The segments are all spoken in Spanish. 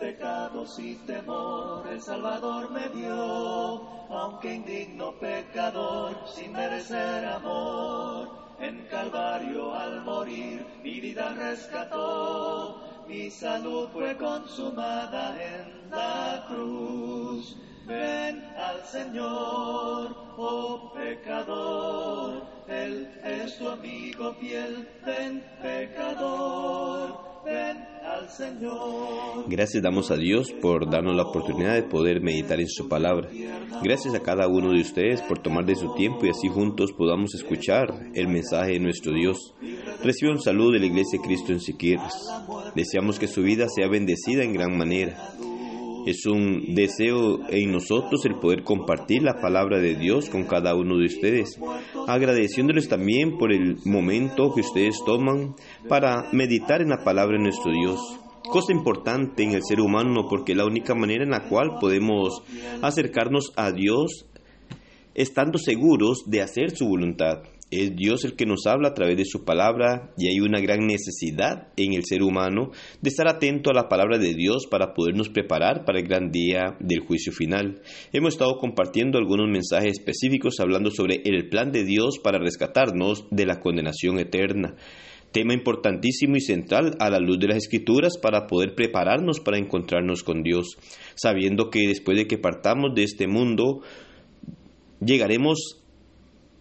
pecados y temor el Salvador me dio, aunque indigno pecador, sin merecer amor. En Calvario al morir mi vida rescató, mi salud fue consumada en la cruz. Ven al Señor, oh pecador, Él es tu amigo fiel, ven pecador ven. Gracias damos a Dios por darnos la oportunidad de poder meditar en su palabra. Gracias a cada uno de ustedes por tomar de su tiempo y así juntos podamos escuchar el mensaje de nuestro Dios. Recibe un saludo de la Iglesia Cristo en Siquirres. Deseamos que su vida sea bendecida en gran manera. Es un deseo en nosotros el poder compartir la palabra de Dios con cada uno de ustedes, agradeciéndoles también por el momento que ustedes toman para meditar en la palabra de nuestro Dios. Cosa importante en el ser humano porque la única manera en la cual podemos acercarnos a Dios estando seguros de hacer su voluntad. Es Dios el que nos habla a través de su palabra y hay una gran necesidad en el ser humano de estar atento a la palabra de Dios para podernos preparar para el gran día del juicio final. Hemos estado compartiendo algunos mensajes específicos hablando sobre el plan de Dios para rescatarnos de la condenación eterna tema importantísimo y central a la luz de las escrituras para poder prepararnos para encontrarnos con Dios, sabiendo que después de que partamos de este mundo, llegaremos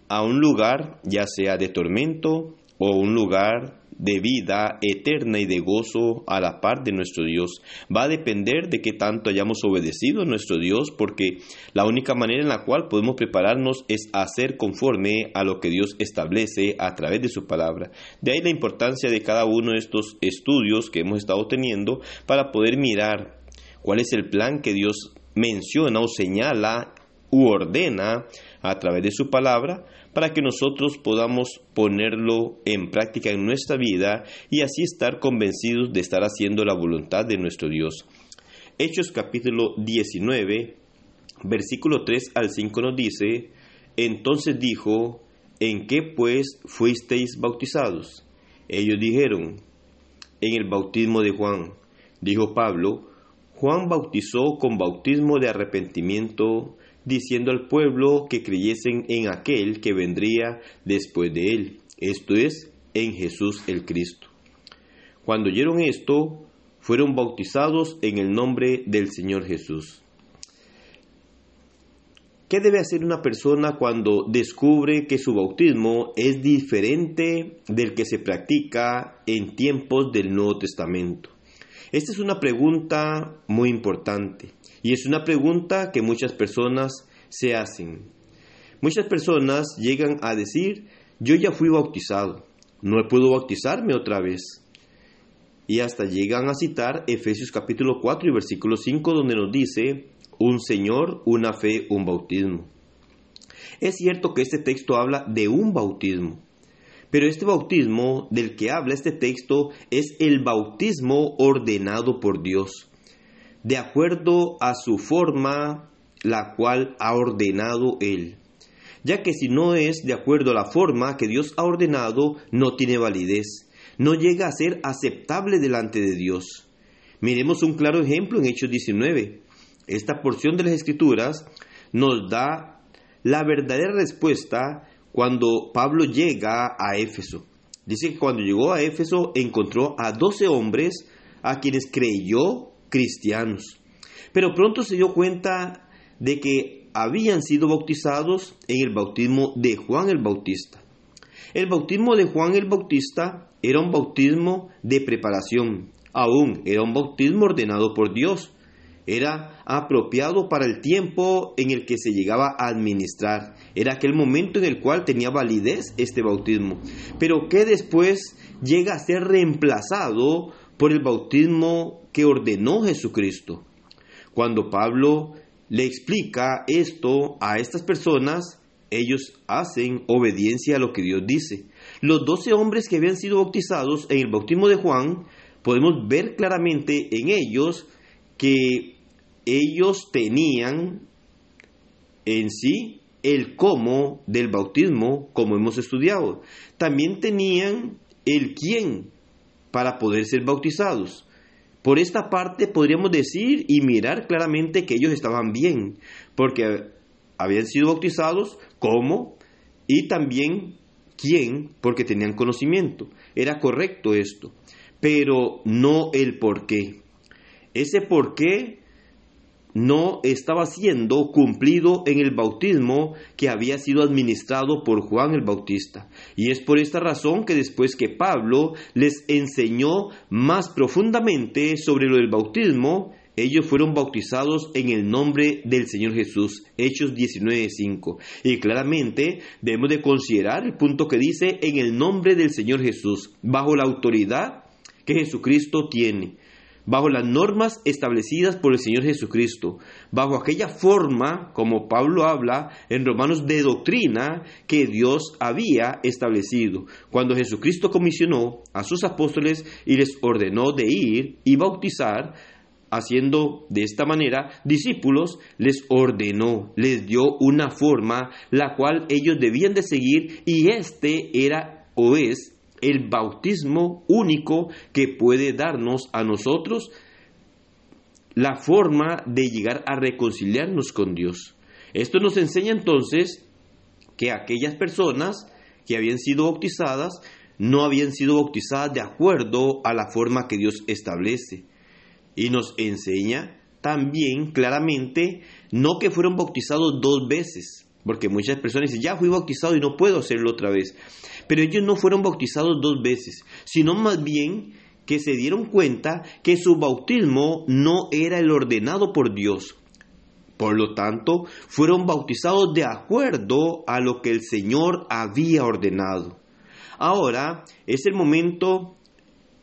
a un lugar ya sea de tormento o un lugar de vida eterna y de gozo a la par de nuestro Dios. Va a depender de qué tanto hayamos obedecido a nuestro Dios, porque la única manera en la cual podemos prepararnos es hacer conforme a lo que Dios establece a través de su palabra. De ahí la importancia de cada uno de estos estudios que hemos estado teniendo para poder mirar cuál es el plan que Dios menciona o señala u ordena a través de su palabra para que nosotros podamos ponerlo en práctica en nuestra vida y así estar convencidos de estar haciendo la voluntad de nuestro Dios. Hechos capítulo 19, versículo 3 al 5 nos dice, entonces dijo, ¿en qué pues fuisteis bautizados? Ellos dijeron, en el bautismo de Juan. Dijo Pablo, Juan bautizó con bautismo de arrepentimiento diciendo al pueblo que creyesen en aquel que vendría después de él, esto es, en Jesús el Cristo. Cuando oyeron esto, fueron bautizados en el nombre del Señor Jesús. ¿Qué debe hacer una persona cuando descubre que su bautismo es diferente del que se practica en tiempos del Nuevo Testamento? Esta es una pregunta muy importante y es una pregunta que muchas personas se hacen. Muchas personas llegan a decir, yo ya fui bautizado, no puedo bautizarme otra vez. Y hasta llegan a citar Efesios capítulo 4 y versículo 5 donde nos dice, un Señor, una fe, un bautismo. Es cierto que este texto habla de un bautismo, pero este bautismo del que habla este texto es el bautismo ordenado por Dios, de acuerdo a su forma, la cual ha ordenado Él. Ya que si no es de acuerdo a la forma que Dios ha ordenado, no tiene validez, no llega a ser aceptable delante de Dios. Miremos un claro ejemplo en Hechos 19. Esta porción de las Escrituras nos da la verdadera respuesta cuando Pablo llega a Éfeso. Dice que cuando llegó a Éfeso encontró a doce hombres a quienes creyó cristianos. Pero pronto se dio cuenta de que habían sido bautizados en el bautismo de Juan el Bautista. El bautismo de Juan el Bautista era un bautismo de preparación, aún era un bautismo ordenado por Dios era apropiado para el tiempo en el que se llegaba a administrar. Era aquel momento en el cual tenía validez este bautismo, pero que después llega a ser reemplazado por el bautismo que ordenó Jesucristo. Cuando Pablo le explica esto a estas personas, ellos hacen obediencia a lo que Dios dice. Los doce hombres que habían sido bautizados en el bautismo de Juan, podemos ver claramente en ellos que ellos tenían en sí el cómo del bautismo, como hemos estudiado. También tenían el quién para poder ser bautizados. Por esta parte podríamos decir y mirar claramente que ellos estaban bien, porque habían sido bautizados como y también quién, porque tenían conocimiento. Era correcto esto, pero no el por qué. Ese por qué no estaba siendo cumplido en el bautismo que había sido administrado por Juan el Bautista. Y es por esta razón que después que Pablo les enseñó más profundamente sobre lo del bautismo, ellos fueron bautizados en el nombre del Señor Jesús, Hechos 19.5. Y claramente debemos de considerar el punto que dice en el nombre del Señor Jesús, bajo la autoridad que Jesucristo tiene bajo las normas establecidas por el Señor Jesucristo, bajo aquella forma, como Pablo habla en Romanos, de doctrina que Dios había establecido, cuando Jesucristo comisionó a sus apóstoles y les ordenó de ir y bautizar, haciendo de esta manera discípulos, les ordenó, les dio una forma la cual ellos debían de seguir y este era o es el bautismo único que puede darnos a nosotros la forma de llegar a reconciliarnos con Dios. Esto nos enseña entonces que aquellas personas que habían sido bautizadas no habían sido bautizadas de acuerdo a la forma que Dios establece. Y nos enseña también claramente no que fueron bautizados dos veces, porque muchas personas dicen, ya fui bautizado y no puedo hacerlo otra vez. Pero ellos no fueron bautizados dos veces, sino más bien que se dieron cuenta que su bautismo no era el ordenado por Dios. Por lo tanto, fueron bautizados de acuerdo a lo que el Señor había ordenado. Ahora es el momento,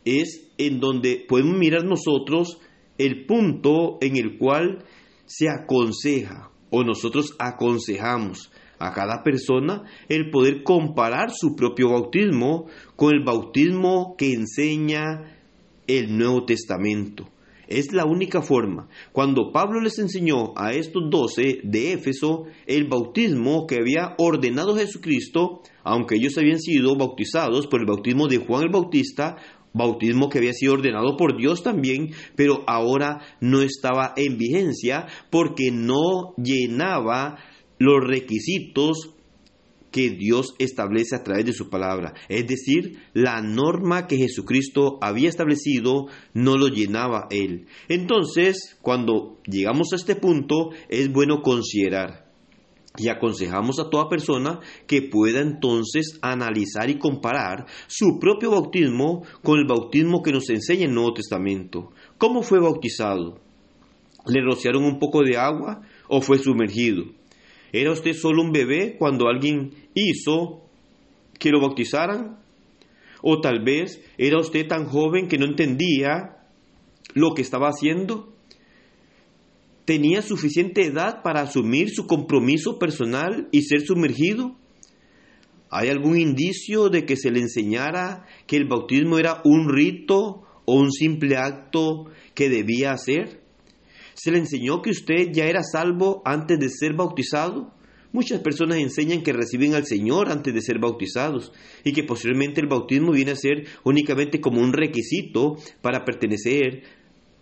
es en donde podemos mirar nosotros el punto en el cual se aconseja o nosotros aconsejamos a cada persona el poder comparar su propio bautismo con el bautismo que enseña el Nuevo Testamento. Es la única forma. Cuando Pablo les enseñó a estos doce de Éfeso el bautismo que había ordenado Jesucristo, aunque ellos habían sido bautizados por el bautismo de Juan el Bautista, bautismo que había sido ordenado por Dios también, pero ahora no estaba en vigencia porque no llenaba los requisitos que Dios establece a través de su palabra. Es decir, la norma que Jesucristo había establecido no lo llenaba él. Entonces, cuando llegamos a este punto, es bueno considerar y aconsejamos a toda persona que pueda entonces analizar y comparar su propio bautismo con el bautismo que nos enseña el Nuevo Testamento. ¿Cómo fue bautizado? ¿Le rociaron un poco de agua o fue sumergido? ¿Era usted solo un bebé cuando alguien hizo que lo bautizaran? ¿O tal vez era usted tan joven que no entendía lo que estaba haciendo? ¿Tenía suficiente edad para asumir su compromiso personal y ser sumergido? ¿Hay algún indicio de que se le enseñara que el bautismo era un rito o un simple acto que debía hacer? ¿Se le enseñó que usted ya era salvo antes de ser bautizado? Muchas personas enseñan que reciben al Señor antes de ser bautizados y que posteriormente el bautismo viene a ser únicamente como un requisito para pertenecer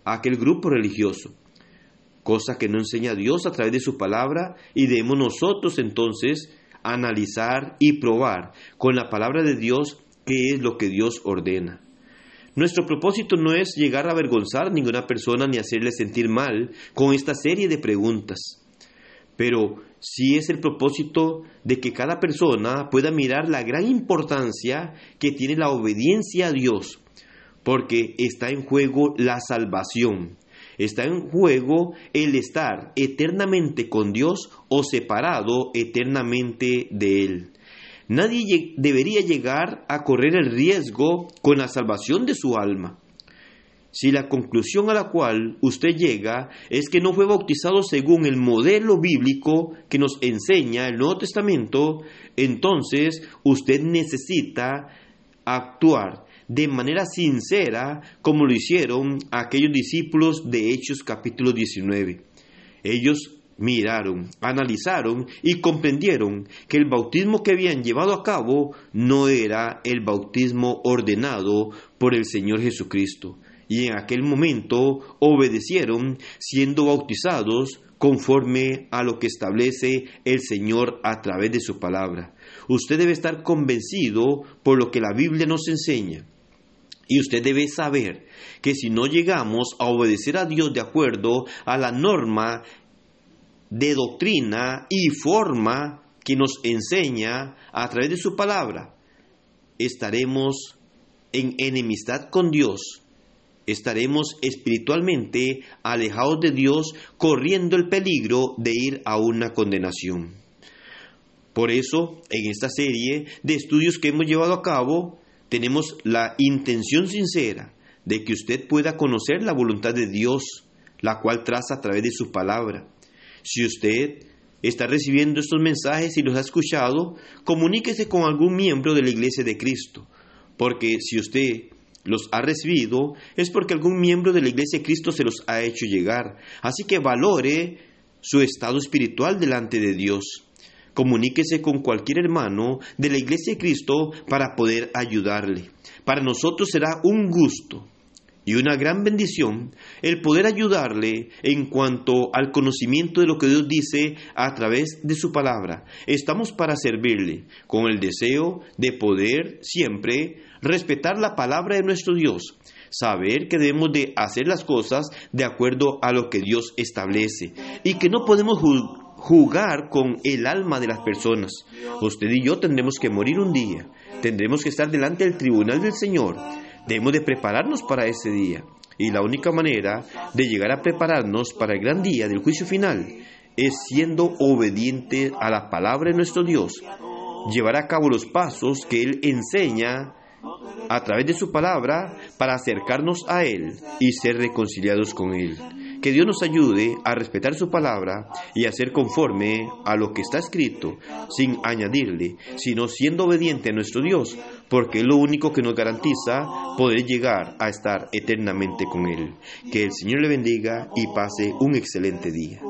a aquel grupo religioso. Cosa que no enseña Dios a través de su palabra y debemos nosotros entonces analizar y probar con la palabra de Dios qué es lo que Dios ordena. Nuestro propósito no es llegar a avergonzar a ninguna persona ni hacerle sentir mal con esta serie de preguntas, pero sí es el propósito de que cada persona pueda mirar la gran importancia que tiene la obediencia a Dios, porque está en juego la salvación, está en juego el estar eternamente con Dios o separado eternamente de Él. Nadie debería llegar a correr el riesgo con la salvación de su alma. Si la conclusión a la cual usted llega es que no fue bautizado según el modelo bíblico que nos enseña el Nuevo Testamento, entonces usted necesita actuar de manera sincera como lo hicieron aquellos discípulos de Hechos capítulo 19. Ellos miraron, analizaron y comprendieron que el bautismo que habían llevado a cabo no era el bautismo ordenado por el Señor Jesucristo. y en aquel momento obedecieron siendo bautizados conforme a lo que establece el Señor a través de su palabra. Usted debe estar convencido por lo que la Biblia nos enseña. Y usted debe saber que si no llegamos a obedecer a Dios de acuerdo a la norma de doctrina y forma que nos enseña a través de su palabra, estaremos en enemistad con Dios. Estaremos espiritualmente alejados de Dios, corriendo el peligro de ir a una condenación. Por eso, en esta serie de estudios que hemos llevado a cabo, tenemos la intención sincera de que usted pueda conocer la voluntad de Dios, la cual traza a través de su palabra. Si usted está recibiendo estos mensajes y los ha escuchado, comuníquese con algún miembro de la Iglesia de Cristo, porque si usted los ha recibido es porque algún miembro de la Iglesia de Cristo se los ha hecho llegar. Así que valore su estado espiritual delante de Dios. Comuníquese con cualquier hermano de la Iglesia de Cristo para poder ayudarle. Para nosotros será un gusto y una gran bendición el poder ayudarle en cuanto al conocimiento de lo que Dios dice a través de su palabra. Estamos para servirle con el deseo de poder siempre respetar la palabra de nuestro Dios, saber que debemos de hacer las cosas de acuerdo a lo que Dios establece y que no podemos jugar con el alma de las personas. Usted y yo tendremos que morir un día, tendremos que estar delante del tribunal del Señor Debemos de prepararnos para ese día. Y la única manera de llegar a prepararnos para el gran día del juicio final es siendo obediente a la palabra de nuestro Dios, llevar a cabo los pasos que Él enseña a través de su palabra para acercarnos a Él y ser reconciliados con Él. Que Dios nos ayude a respetar su palabra y a ser conforme a lo que está escrito, sin añadirle, sino siendo obediente a nuestro Dios, porque es lo único que nos garantiza poder llegar a estar eternamente con Él. Que el Señor le bendiga y pase un excelente día.